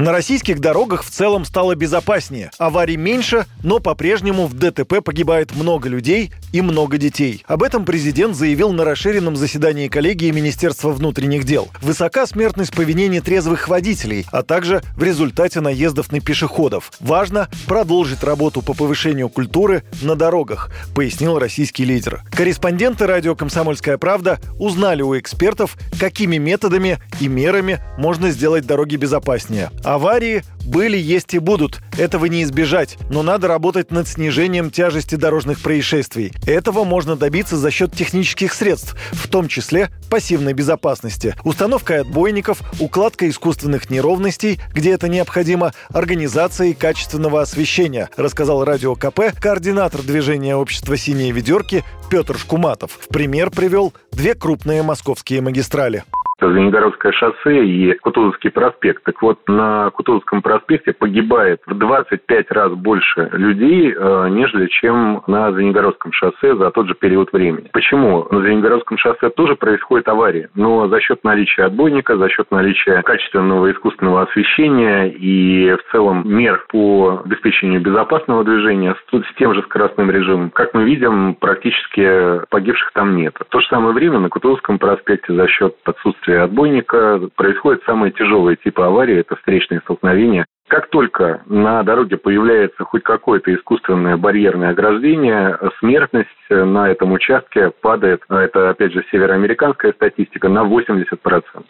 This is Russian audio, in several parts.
На российских дорогах в целом стало безопаснее. Аварий меньше, но по-прежнему в ДТП погибает много людей и много детей. Об этом президент заявил на расширенном заседании коллегии Министерства внутренних дел. Высока смертность по вине нетрезвых водителей, а также в результате наездов на пешеходов. Важно продолжить работу по повышению культуры на дорогах, пояснил российский лидер. Корреспонденты радио «Комсомольская правда» узнали у экспертов, какими методами и мерами можно сделать дороги безопаснее. Аварии были, есть и будут. Этого не избежать. Но надо работать над снижением тяжести дорожных происшествий. Этого можно добиться за счет технических средств, в том числе пассивной безопасности. Установкой отбойников, укладкой искусственных неровностей, где это необходимо, организацией качественного освещения, рассказал Радио КП координатор движения общества «Синие ведерки» Петр Шкуматов. В пример привел две крупные московские магистрали. Звенигородское шоссе и Кутузовский проспект. Так вот, на Кутузовском проспекте погибает в 25 раз больше людей, э, нежели чем на Звенигородском шоссе за тот же период времени. Почему? На Звенигородском шоссе тоже происходит аварии, но за счет наличия отбойника, за счет наличия качественного искусственного освещения и в целом мер по обеспечению безопасного движения с, тем же скоростным режимом, как мы видим, практически погибших там нет. В то же самое время на Кутузовском проспекте за счет отсутствия отсутствие отбойника происходят самые тяжелые типы аварии, это встречные столкновения. Как только на дороге появляется хоть какое-то искусственное барьерное ограждение, смертность на этом участке падает, а это опять же североамериканская статистика, на 80%.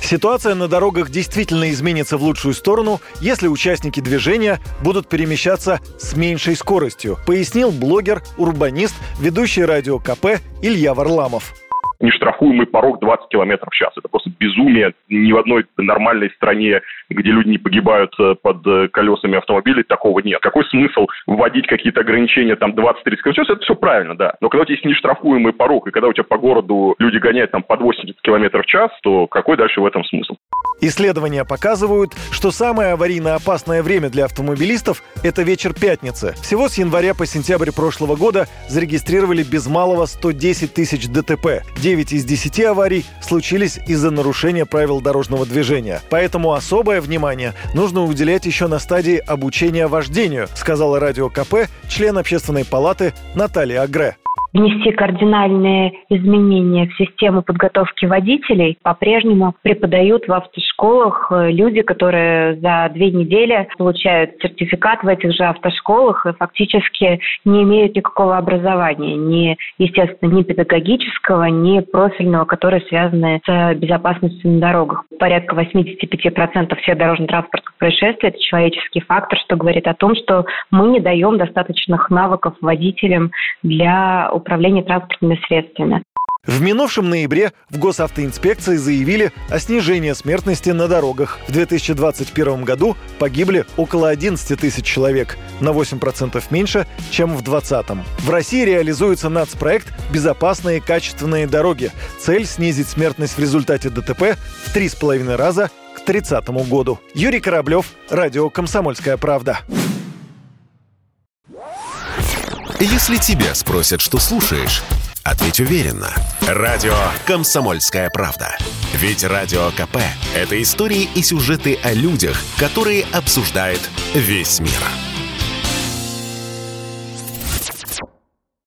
Ситуация на дорогах действительно изменится в лучшую сторону, если участники движения будут перемещаться с меньшей скоростью, пояснил блогер, урбанист, ведущий радио КП Илья Варламов нештрафуемый порог 20 км в час. Это просто безумие. Ни в одной нормальной стране, где люди не погибают э, под э, колесами автомобилей, такого нет. Какой смысл вводить какие-то ограничения там 20-30 км в час? Это все правильно, да. Но когда у тебя есть нештрафуемый порог, и когда у тебя по городу люди гоняют там под 80 км в час, то какой дальше в этом смысл? Исследования показывают, что самое аварийно опасное время для автомобилистов – это вечер пятницы. Всего с января по сентябрь прошлого года зарегистрировали без малого 110 тысяч ДТП. 9 из 10 аварий случились из-за нарушения правил дорожного движения. Поэтому особое внимание нужно уделять еще на стадии обучения вождению, сказала радио КП член общественной палаты Наталья Агре внести кардинальные изменения в систему подготовки водителей. По-прежнему преподают в автошколах э, люди, которые за две недели получают сертификат в этих же автошколах и фактически не имеют никакого образования, ни, естественно, ни педагогического, ни профильного, которые связаны с безопасностью на дорогах. Порядка 85% всех дорожно-транспортных происшествий – это человеческий фактор, что говорит о том, что мы не даем достаточных навыков водителям для управления транспортными средствами. В минувшем ноябре в госавтоинспекции заявили о снижении смертности на дорогах. В 2021 году погибли около 11 тысяч человек, на 8% меньше, чем в 2020. В России реализуется нацпроект «Безопасные качественные дороги». Цель – снизить смертность в результате ДТП в 3,5 раза к 30 году. Юрий Кораблев, Радио «Комсомольская правда». Если тебя спросят, что слушаешь, ответь уверенно. Радио «Комсомольская правда». Ведь Радио КП – это истории и сюжеты о людях, которые обсуждает весь мир.